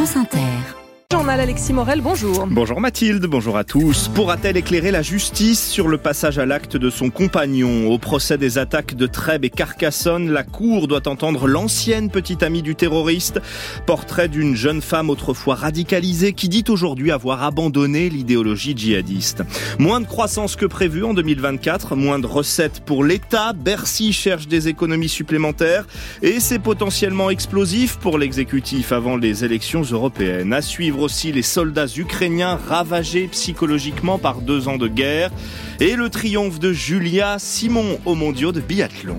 France Inter. Journal Alexis Morel, bonjour. Bonjour Mathilde, bonjour à tous. Pourra-t-elle éclairer la justice sur le passage à l'acte de son compagnon Au procès des attaques de Trèbes et Carcassonne, la Cour doit entendre l'ancienne petite amie du terroriste. Portrait d'une jeune femme autrefois radicalisée qui dit aujourd'hui avoir abandonné l'idéologie djihadiste. Moins de croissance que prévu en 2024, moins de recettes pour l'État. Bercy cherche des économies supplémentaires et c'est potentiellement explosif pour l'exécutif avant les élections européennes. À suivre aussi les soldats ukrainiens ravagés psychologiquement par deux ans de guerre et le triomphe de Julia Simon aux mondiaux de biathlon.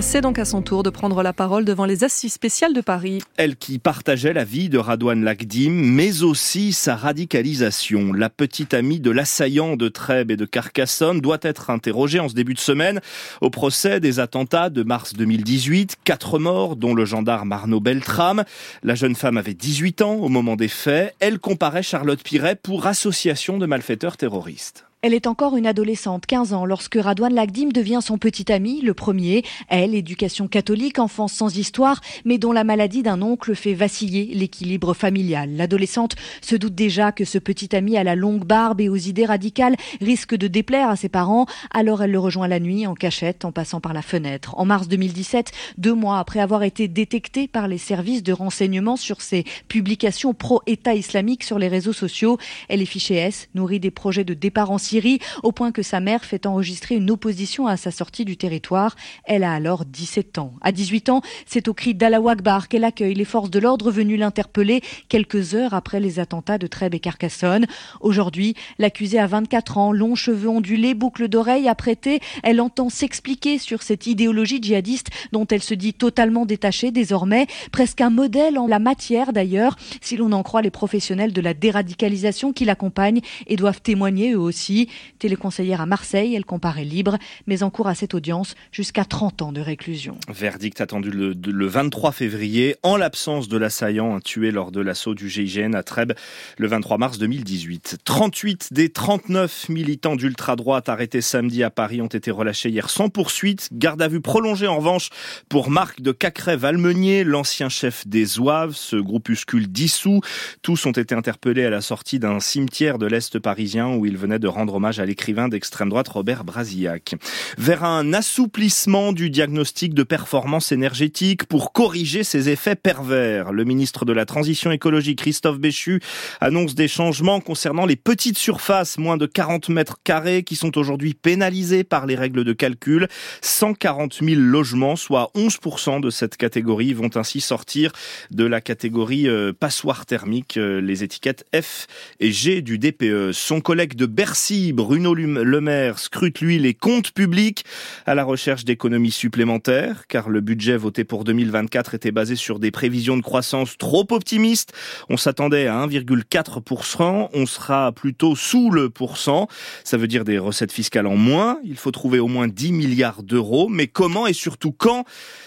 C'est donc à son tour de prendre la parole devant les assises spéciales de Paris. Elle qui partageait la vie de Radouane Lagdim, mais aussi sa radicalisation. La petite amie de l'assaillant de Trèbes et de Carcassonne doit être interrogée en ce début de semaine au procès des attentats de mars 2018. Quatre morts, dont le gendarme Arnaud Beltrame. La jeune femme avait 18 ans au moment des faits. Elle comparait Charlotte Piret pour association de malfaiteurs terroristes. Elle est encore une adolescente, 15 ans, lorsque Radouane Lagdim devient son petit ami, le premier. Elle, éducation catholique, enfance sans histoire, mais dont la maladie d'un oncle fait vaciller l'équilibre familial. L'adolescente se doute déjà que ce petit ami à la longue barbe et aux idées radicales risque de déplaire à ses parents, alors elle le rejoint la nuit en cachette en passant par la fenêtre. En mars 2017, deux mois après avoir été détectée par les services de renseignement sur ses publications pro-État islamique sur les réseaux sociaux, elle est fichée S, nourrit des projets de départ en Syrie, au point que sa mère fait enregistrer une opposition à sa sortie du territoire. Elle a alors 17 ans. À 18 ans, c'est au cri d'Allah Akbar qu'elle accueille les forces de l'ordre venues l'interpeller quelques heures après les attentats de Trèbes et Carcassonne. Aujourd'hui, l'accusée a 24 ans, longs cheveux ondulés, boucles d'oreilles apprêtées. Elle entend s'expliquer sur cette idéologie djihadiste dont elle se dit totalement détachée désormais, presque un modèle en la matière d'ailleurs, si l'on en croit les professionnels de la déradicalisation qui l'accompagnent et doivent témoigner eux aussi. Téléconseillère à Marseille, elle comparaît libre, mais en cours à cette audience jusqu'à 30 ans de réclusion. Verdict attendu le, le 23 février, en l'absence de l'assaillant tué lors de l'assaut du GIGN à Trèbes le 23 mars 2018. 38 des 39 militants d'ultra-droite arrêtés samedi à Paris ont été relâchés hier sans poursuite. Garde à vue prolongée en revanche pour Marc de Cacrève-Almenier, l'ancien chef des Zouaves, ce groupuscule dissous. Tous ont été interpellés à la sortie d'un cimetière de l'Est parisien où ils venaient de rendre hommage à l'écrivain d'extrême droite Robert Brasillac. Vers un assouplissement du diagnostic de performance énergétique pour corriger ses effets pervers. Le ministre de la Transition écologique Christophe Béchu annonce des changements concernant les petites surfaces, moins de 40 mètres carrés, qui sont aujourd'hui pénalisées par les règles de calcul. 140 000 logements, soit 11% de cette catégorie, vont ainsi sortir de la catégorie euh, passoire thermique, euh, les étiquettes F et G du DPE. Son collègue de Bercy Bruno Le Maire scrute lui les comptes publics à la recherche d'économies supplémentaires, car le budget voté pour 2024 était basé sur des prévisions de croissance trop optimistes. On s'attendait à 1,4%, on sera plutôt sous le pourcent. Ça veut dire des recettes fiscales en moins. Il faut trouver au moins 10 milliards d'euros. Mais comment et surtout quand?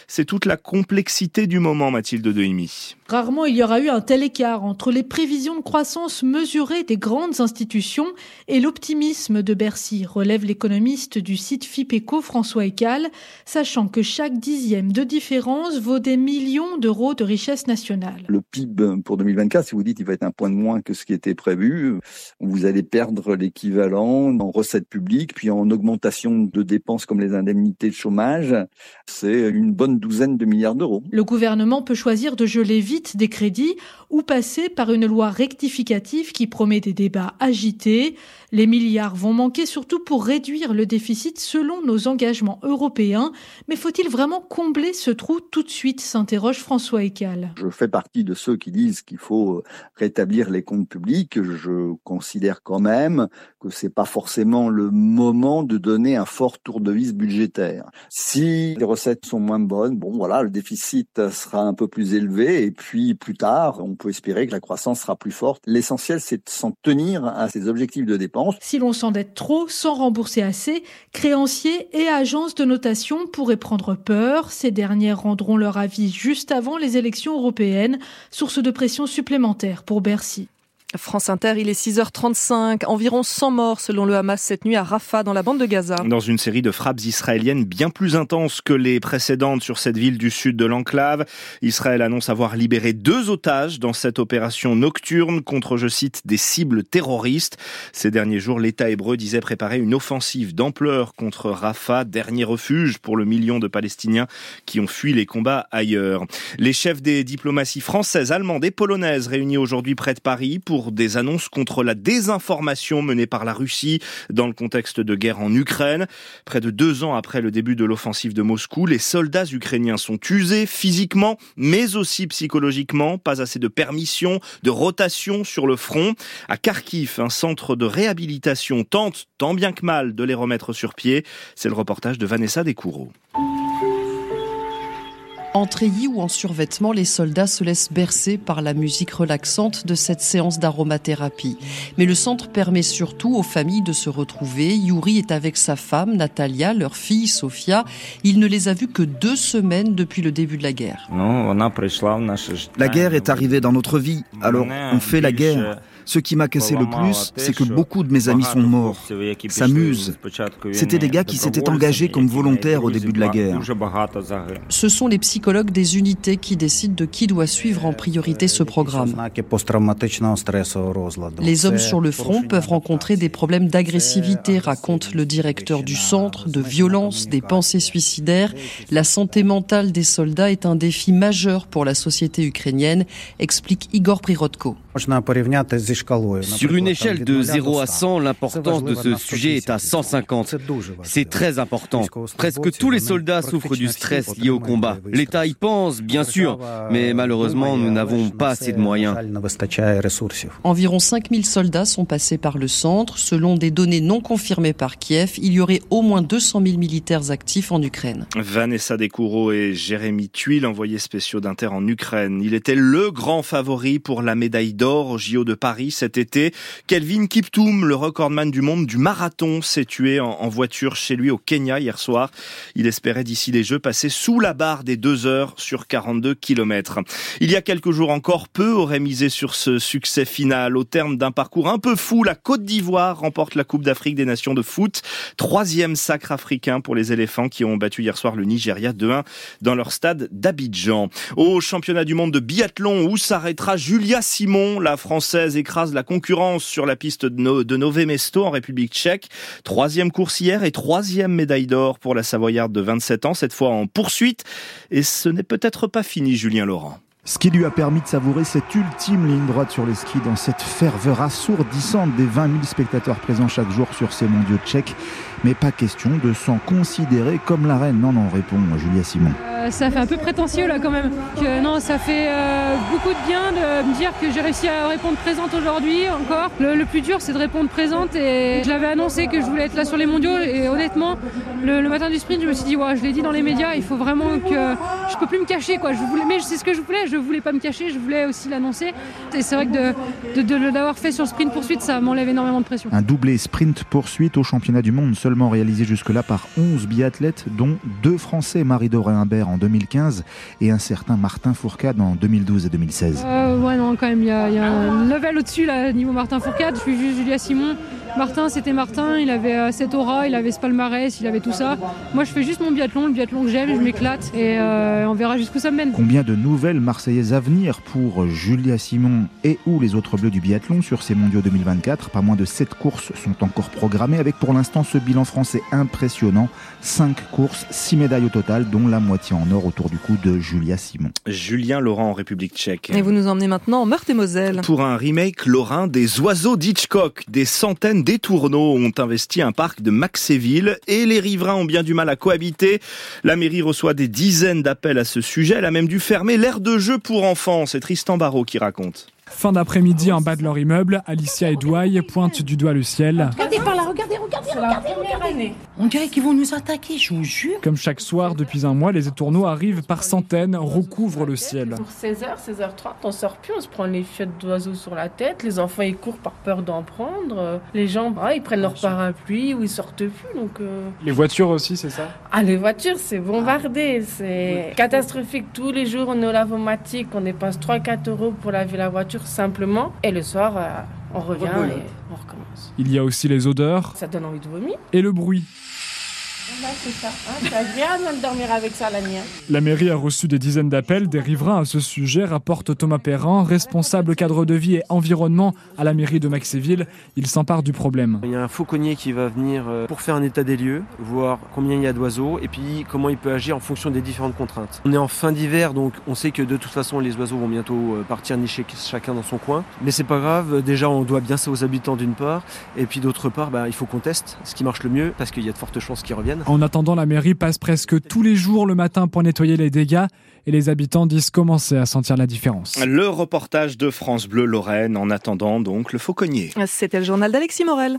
C'est toute la complexité du moment, Mathilde Dehimi. Rarement il y aura eu un tel écart entre les prévisions de croissance mesurées des grandes institutions et l'optimisme de Bercy, relève l'économiste du site FIPECO François Ecal, sachant que chaque dixième de différence vaut des millions d'euros de richesse nationale. Le PIB pour 2024, si vous dites il va être un point de moins que ce qui était prévu, vous allez perdre l'équivalent en recettes publiques, puis en augmentation de dépenses comme les indemnités de chômage, c'est une bonne douzaine de milliards d'euros. Le gouvernement peut choisir de geler vite des crédits ou passer par une loi rectificative qui promet des débats agités. Les milliards vont manquer surtout pour réduire le déficit selon nos engagements européens. Mais faut-il vraiment combler ce trou tout de suite s'interroge François Ecal. Je fais partie de ceux qui disent qu'il faut rétablir les comptes publics. Je considère quand même que c'est pas forcément le moment de donner un fort tour de vis budgétaire. Si les recettes sont moins bonnes, bon voilà, le déficit sera un peu plus élevé et puis plus tard, on peut espérer que la croissance sera plus forte. L'essentiel, c'est de s'en tenir à ces objectifs de dépenses. Si l'on s'endette trop sans rembourser assez, créanciers et agences de notation pourraient prendre peur. Ces dernières rendront leur avis juste avant les élections européennes, source de pression supplémentaire pour Bercy. France Inter, il est 6h35. Environ 100 morts selon le Hamas cette nuit à Rafah dans la bande de Gaza. Dans une série de frappes israéliennes bien plus intenses que les précédentes sur cette ville du sud de l'enclave. Israël annonce avoir libéré deux otages dans cette opération nocturne contre, je cite, des cibles terroristes. Ces derniers jours, l'État hébreu disait préparer une offensive d'ampleur contre Rafah, dernier refuge pour le million de Palestiniens qui ont fui les combats ailleurs. Les chefs des diplomaties françaises, allemandes et polonaises réunis aujourd'hui près de Paris pour des annonces contre la désinformation menée par la Russie dans le contexte de guerre en Ukraine. Près de deux ans après le début de l'offensive de Moscou, les soldats ukrainiens sont usés physiquement, mais aussi psychologiquement. Pas assez de permission, de rotation sur le front. À Kharkiv, un centre de réhabilitation tente, tant bien que mal, de les remettre sur pied. C'est le reportage de Vanessa Descoureaux. En treillis ou en survêtement, les soldats se laissent bercer par la musique relaxante de cette séance d'aromathérapie. Mais le centre permet surtout aux familles de se retrouver. Yuri est avec sa femme, Natalia, leur fille, Sofia. Il ne les a vus que deux semaines depuis le début de la guerre. La guerre est arrivée dans notre vie, alors on fait la guerre. Ce qui m'a cassé le plus, c'est que beaucoup de mes amis sont morts, s'amusent. C'était des gars qui s'étaient engagés comme volontaires au début de la guerre. Ce sont les psychologues des unités qui décident de qui doit suivre en priorité ce programme. Les hommes sur le front peuvent rencontrer des problèmes d'agressivité, raconte le directeur du centre, de violence, des pensées suicidaires. La santé mentale des soldats est un défi majeur pour la société ukrainienne, explique Igor Prirodko. Sur une échelle de 0 à 100, l'importance de ce sujet est à 150. C'est très important. Presque tous les soldats souffrent du stress lié au combat. L'État y pense, bien sûr, mais malheureusement, nous n'avons pas assez de moyens. Environ 5000 soldats sont passés par le centre. Selon des données non confirmées par Kiev, il y aurait au moins 200 000 militaires actifs en Ukraine. Vanessa Descoureaux et Jérémy Tuile, envoyés spéciaux d'Inter en Ukraine. Il était le grand favori pour la médaille d'or au JO de Paris cet été. Kelvin Kiptoum, le recordman du monde du marathon, s'est tué en, voiture chez lui au Kenya hier soir. Il espérait d'ici les Jeux passer sous la barre des deux heures sur 42 kilomètres. Il y a quelques jours encore, peu auraient misé sur ce succès final. Au terme d'un parcours un peu fou, la Côte d'Ivoire remporte la Coupe d'Afrique des Nations de foot. Troisième sacre africain pour les éléphants qui ont battu hier soir le Nigeria 2-1 dans leur stade d'Abidjan. Au championnat du monde de biathlon où s'arrêtera Julia Simon, la française écrase la concurrence sur la piste de Nové Mesto en République tchèque. Troisième course hier et troisième médaille d'or pour la Savoyarde de 27 ans, cette fois en poursuite. Et ce n'est peut-être pas fini, Julien Laurent. Ce qui lui a permis de savourer cette ultime ligne droite sur les skis dans cette ferveur assourdissante des 20 000 spectateurs présents chaque jour sur ces mondiaux tchèques. Mais pas question de s'en considérer comme la reine. Non, non, répond Julia Simon. Euh, ça fait un peu prétentieux là quand même. Que, non, ça fait euh, beaucoup de bien de me dire que j'ai réussi à répondre présente aujourd'hui encore. Le, plus dur c'est de répondre présente et je l'avais annoncé que je voulais être là sur les mondiaux et honnêtement le, matin du sprint je me suis dit ouais, je l'ai dit dans les médias, il faut vraiment que je peux plus me cacher quoi. Je voulais, mais c'est ce que je voulais, je voulais pas me cacher, je voulais aussi l'annoncer. Et c'est vrai que de, de, l'avoir fait sur sprint poursuite ça m'enlève énormément de pression. Un doublé sprint poursuite au championnat du monde réalisé jusque-là par 11 biathlètes dont deux Français, Marie-Doré Imbert en 2015 et un certain Martin Fourcade en 2012 et 2016. Euh, ouais, non, quand même, il y, a un level au-dessus, là, niveau Martin Fourcade. Je suis juste Julia Simon. Martin, c'était Martin, il avait euh, cette aura, il avait ce palmarès, il avait tout ça. Moi, je fais juste mon biathlon, le biathlon que j'aime, je m'éclate et euh, on verra jusqu'où ça me mène. Combien de nouvelles Marseillaises à venir pour Julia Simon et ou les autres bleus du biathlon sur ces mondiaux 2024 Pas moins de 7 courses sont encore programmées avec pour l'instant ce bilan français impressionnant. 5 courses, 6 médailles au total, dont la moitié en or autour du cou de Julia Simon. Julien Laurent en République tchèque. Et vous nous emmenez maintenant en Meurthe-et-Moselle. Pour un remake lorrain des oiseaux d'Hitchcock, des centaines des tourneaux ont investi un parc de Maxéville et les riverains ont bien du mal à cohabiter. La mairie reçoit des dizaines d'appels à ce sujet. Elle a même dû fermer l'aire de jeu pour enfants. C'est Tristan Barrault qui raconte. Fin d'après-midi en bas de leur immeuble, Alicia et Douai pointent du doigt le ciel. Regardez regardez, regardez, regardez, On dirait qu'ils vont nous attaquer, je vous jure. Comme chaque soir depuis un mois, les étourneaux arrivent par centaines, recouvrent le ciel. Pour 16h, 16h30, on sort plus, on se prend les fiottes d'oiseaux sur la tête, les enfants ils courent par peur d'en prendre, les gens bah, ils prennent leur parapluie ou ils sortent plus. Donc, euh. Les voitures aussi, c'est ça? Ah, les voitures, c'est bombardé, c'est catastrophique. Tous les jours, on est au lavomatique, on dépense 3-4 euros pour laver la voiture simplement. Et le soir, euh, on revient et on recommence. Il y a aussi les odeurs. Ça donne envie de vomir. Et le bruit. C'est ça. Hein, c'est agréable de dormir avec ça la nuit. La mairie a reçu des dizaines d'appels des riverains à ce sujet, rapporte Thomas Perrin, responsable cadre de vie et environnement à la mairie de Maxéville. Il s'empare du problème. Il y a un fauconnier qui va venir euh, pour faire un état des lieux, voir combien il y a d'oiseaux et puis comment il peut agir en fonction des différentes contraintes. On est en fin d'hiver, donc on sait que de toute façon les oiseaux vont bientôt euh, partir nicher chacun dans son coin. Mais c'est pas grave, déjà on doit bien ça aux habitants d'une part, et puis d'autre part, bah, il faut qu'on teste ce qui marche le mieux parce qu'il y a de fortes chances qu'ils reviennent. En attendant, la mairie passe presque tous les jours le matin pour nettoyer les dégâts et les habitants disent commencer à sentir la différence. Le reportage de France Bleu Lorraine en attendant donc le fauconnier. C'était le journal d'Alexis Morel.